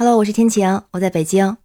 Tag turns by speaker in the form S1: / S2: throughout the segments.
S1: Hello，我是天晴，我在北京。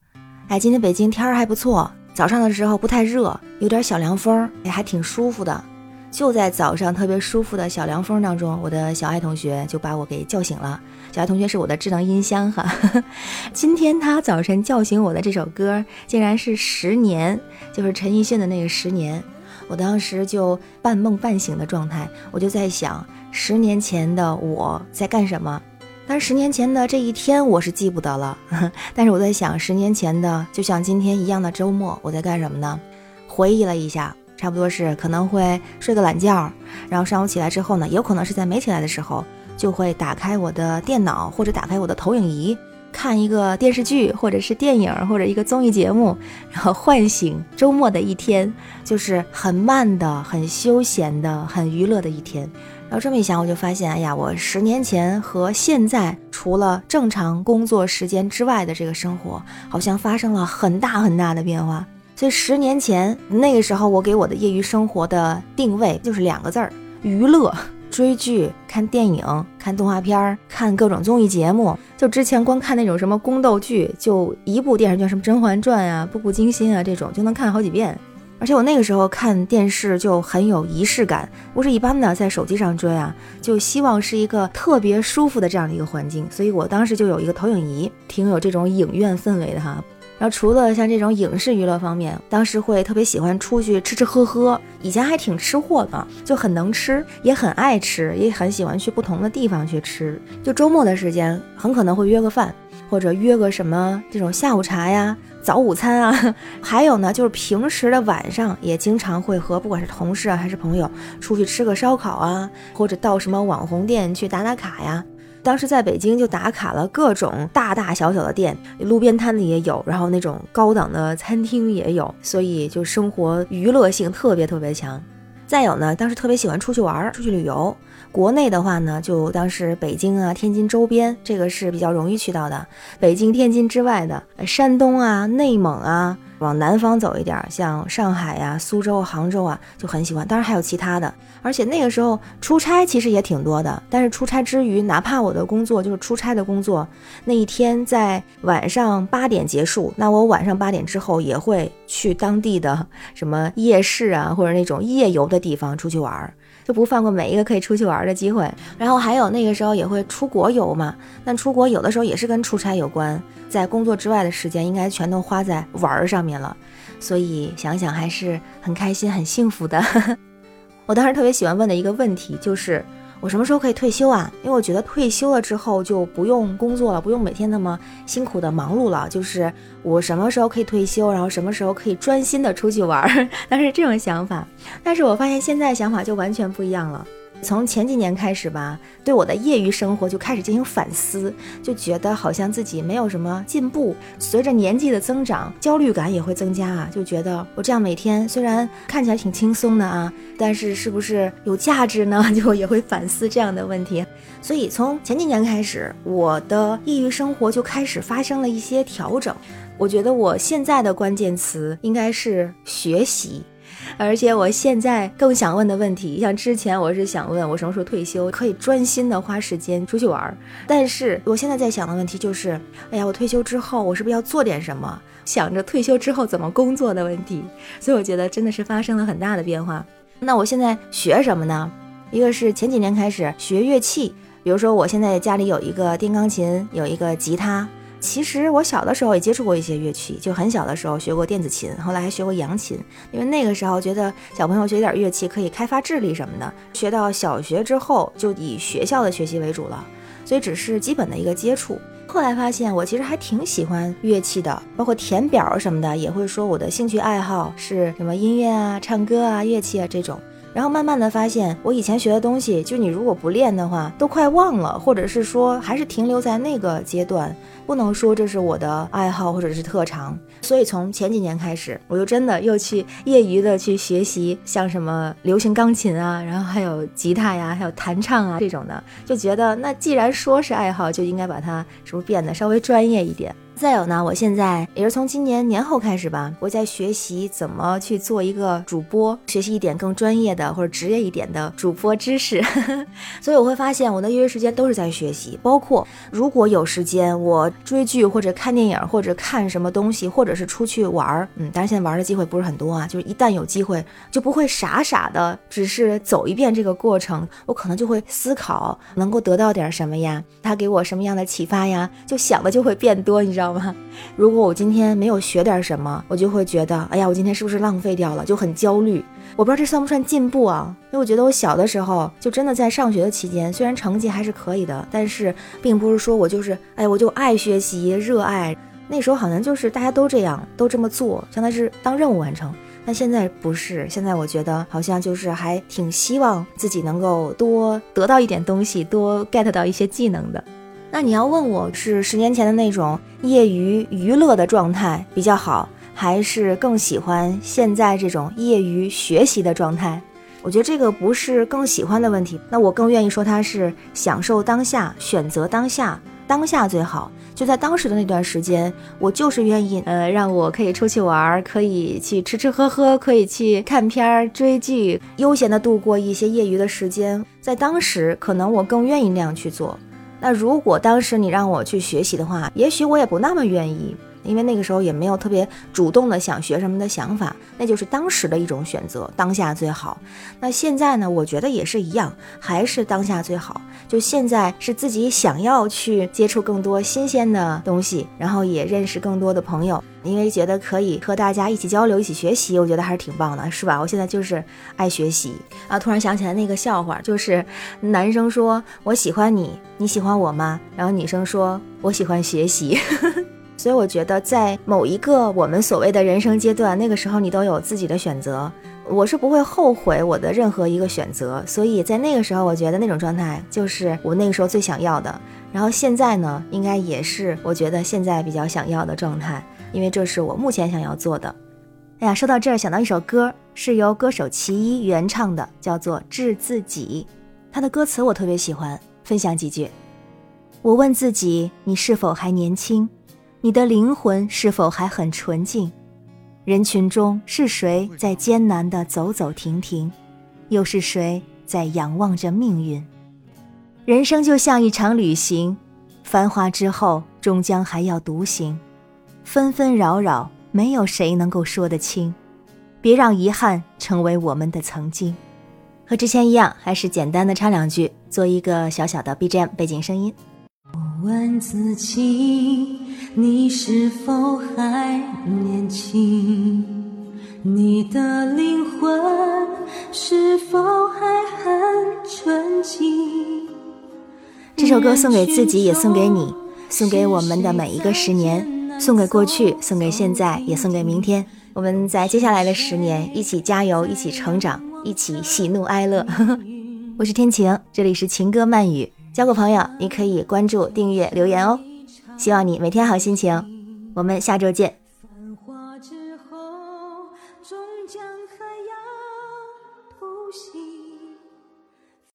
S1: 哎，今天北京天儿还不错，早上的时候不太热，有点小凉风，也还挺舒服的。就在早上特别舒服的小凉风当中，我的小爱同学就把我给叫醒了。小爱同学是我的智能音箱哈。今天他早晨叫醒我的这首歌，竟然是《十年》，就是陈奕迅的那个《十年》。我当时就半梦半醒的状态，我就在想，十年前的我在干什么？但是十年前的这一天我是记不得了，但是我在想，十年前的就像今天一样的周末，我在干什么呢？回忆了一下，差不多是可能会睡个懒觉，然后上午起来之后呢，有可能是在没起来的时候，就会打开我的电脑或者打开我的投影仪，看一个电视剧或者是电影或者一个综艺节目，然后唤醒周末的一天，就是很慢的、很休闲的、很娱乐的一天。然后这么一想，我就发现，哎呀，我十年前和现在，除了正常工作时间之外的这个生活，好像发生了很大很大的变化。所以十年前那个时候，我给我的业余生活的定位就是两个字儿：娱乐。追剧、看电影、看动画片、看各种综艺节目。就之前光看那种什么宫斗剧，就一部电视剧，什么《甄嬛传》啊、《步步惊心》啊这种，就能看好几遍。而且我那个时候看电视就很有仪式感，不是一般的在手机上追啊，就希望是一个特别舒服的这样的一个环境，所以我当时就有一个投影仪，挺有这种影院氛围的哈。然后除了像这种影视娱乐方面，当时会特别喜欢出去吃吃喝喝，以前还挺吃货的，就很能吃，也很爱吃，也很喜欢去不同的地方去吃。就周末的时间，很可能会约个饭，或者约个什么这种下午茶呀。早午餐啊，还有呢，就是平时的晚上也经常会和不管是同事啊还是朋友出去吃个烧烤啊，或者到什么网红店去打打卡呀。当时在北京就打卡了各种大大小小的店，路边摊子也有，然后那种高档的餐厅也有，所以就生活娱乐性特别特别强。再有呢，当时特别喜欢出去玩儿，出去旅游。国内的话呢，就当时北京啊、天津周边，这个是比较容易去到的。北京、天津之外的山东啊、内蒙啊，往南方走一点，像上海呀、苏州、杭州啊，就很喜欢。当然还有其他的，而且那个时候出差其实也挺多的。但是出差之余，哪怕我的工作就是出差的工作，那一天在晚上八点结束，那我晚上八点之后也会去当地的什么夜市啊，或者那种夜游的地方出去玩。就不放过每一个可以出去玩的机会，然后还有那个时候也会出国游嘛，但出国有的时候也是跟出差有关，在工作之外的时间应该全都花在玩上面了，所以想想还是很开心很幸福的。我当时特别喜欢问的一个问题就是。我什么时候可以退休啊？因为我觉得退休了之后就不用工作了，不用每天那么辛苦的忙碌了。就是我什么时候可以退休，然后什么时候可以专心的出去玩，但是这种想法。但是我发现现在想法就完全不一样了。从前几年开始吧，对我的业余生活就开始进行反思，就觉得好像自己没有什么进步。随着年纪的增长，焦虑感也会增加啊，就觉得我这样每天虽然看起来挺轻松的啊，但是是不是有价值呢？就也会反思这样的问题。所以从前几年开始，我的业余生活就开始发生了一些调整。我觉得我现在的关键词应该是学习。而且我现在更想问的问题，像之前我是想问我什么时候退休，可以专心的花时间出去玩儿。但是我现在在想的问题就是，哎呀，我退休之后我是不是要做点什么？想着退休之后怎么工作的问题。所以我觉得真的是发生了很大的变化。那我现在学什么呢？一个是前几年开始学乐器，比如说我现在家里有一个电钢琴，有一个吉他。其实我小的时候也接触过一些乐器，就很小的时候学过电子琴，后来还学过扬琴。因为那个时候觉得小朋友学点乐器可以开发智力什么的。学到小学之后就以学校的学习为主了，所以只是基本的一个接触。后来发现我其实还挺喜欢乐器的，包括填表什么的也会说我的兴趣爱好是什么音乐啊、唱歌啊、乐器啊这种。然后慢慢的发现，我以前学的东西，就你如果不练的话，都快忘了，或者是说还是停留在那个阶段，不能说这是我的爱好或者是特长。所以从前几年开始，我就真的又去业余的去学习，像什么流行钢琴啊，然后还有吉他呀，还有弹唱啊这种的，就觉得那既然说是爱好，就应该把它是不是变得稍微专业一点。再有呢，我现在也是从今年年后开始吧，我在学习怎么去做一个主播，学习一点更专业的或者职业一点的主播知识。所以我会发现，我的业余时间都是在学习，包括如果有时间，我追剧或者看电影或者看什么东西，或者是出去玩儿，嗯，但是现在玩的机会不是很多啊。就是一旦有机会，就不会傻傻的只是走一遍这个过程，我可能就会思考能够得到点什么呀，他给我什么样的启发呀，就想的就会变多，你知道。知道吗？如果我今天没有学点什么，我就会觉得，哎呀，我今天是不是浪费掉了？就很焦虑。我不知道这算不算进步啊？因为我觉得我小的时候就真的在上学的期间，虽然成绩还是可以的，但是并不是说我就是，哎，我就爱学习、热爱。那时候好像就是大家都这样，都这么做，相当是当任务完成。但现在不是，现在我觉得好像就是还挺希望自己能够多得到一点东西，多 get 到一些技能的。那你要问我是十年前的那种业余娱乐的状态比较好，还是更喜欢现在这种业余学习的状态？我觉得这个不是更喜欢的问题，那我更愿意说它是享受当下，选择当下，当下最好。就在当时的那段时间，我就是愿意，呃，让我可以出去玩，可以去吃吃喝喝，可以去看片儿、追剧，悠闲的度过一些业余的时间。在当时，可能我更愿意那样去做。那如果当时你让我去学习的话，也许我也不那么愿意。因为那个时候也没有特别主动的想学什么的想法，那就是当时的一种选择，当下最好。那现在呢？我觉得也是一样，还是当下最好。就现在是自己想要去接触更多新鲜的东西，然后也认识更多的朋友，因为觉得可以和大家一起交流、一起学习，我觉得还是挺棒的，是吧？我现在就是爱学习啊！突然想起来那个笑话，就是男生说我喜欢你，你喜欢我吗？然后女生说我喜欢学习。所以我觉得，在某一个我们所谓的人生阶段，那个时候你都有自己的选择。我是不会后悔我的任何一个选择。所以在那个时候，我觉得那种状态就是我那个时候最想要的。然后现在呢，应该也是我觉得现在比较想要的状态，因为这是我目前想要做的。哎呀，说到这儿，想到一首歌，是由歌手齐一原唱的，叫做《致自己》。他的歌词我特别喜欢，分享几句。我问自己，你是否还年轻？你的灵魂是否还很纯净？人群中是谁在艰难地走走停停？又是谁在仰望着命运？人生就像一场旅行，繁华之后终将还要独行，纷纷扰扰，没有谁能够说得清。别让遗憾成为我们的曾经。和之前一样，还是简单的唱两句，做一个小小的 BGM 背景声音。问自己，你是否还年轻？你的灵魂是否还很纯净？这首歌送给自己，也送给你，送给我们的每一个十年，送给过去，送给现在，也送给明天。我们在接下来的十年一起加油，一起成长，一起喜怒哀乐。我是天晴，这里是情歌慢语。交个朋友，你可以关注、订阅、留言哦。希望你每天好心情，我们下周见。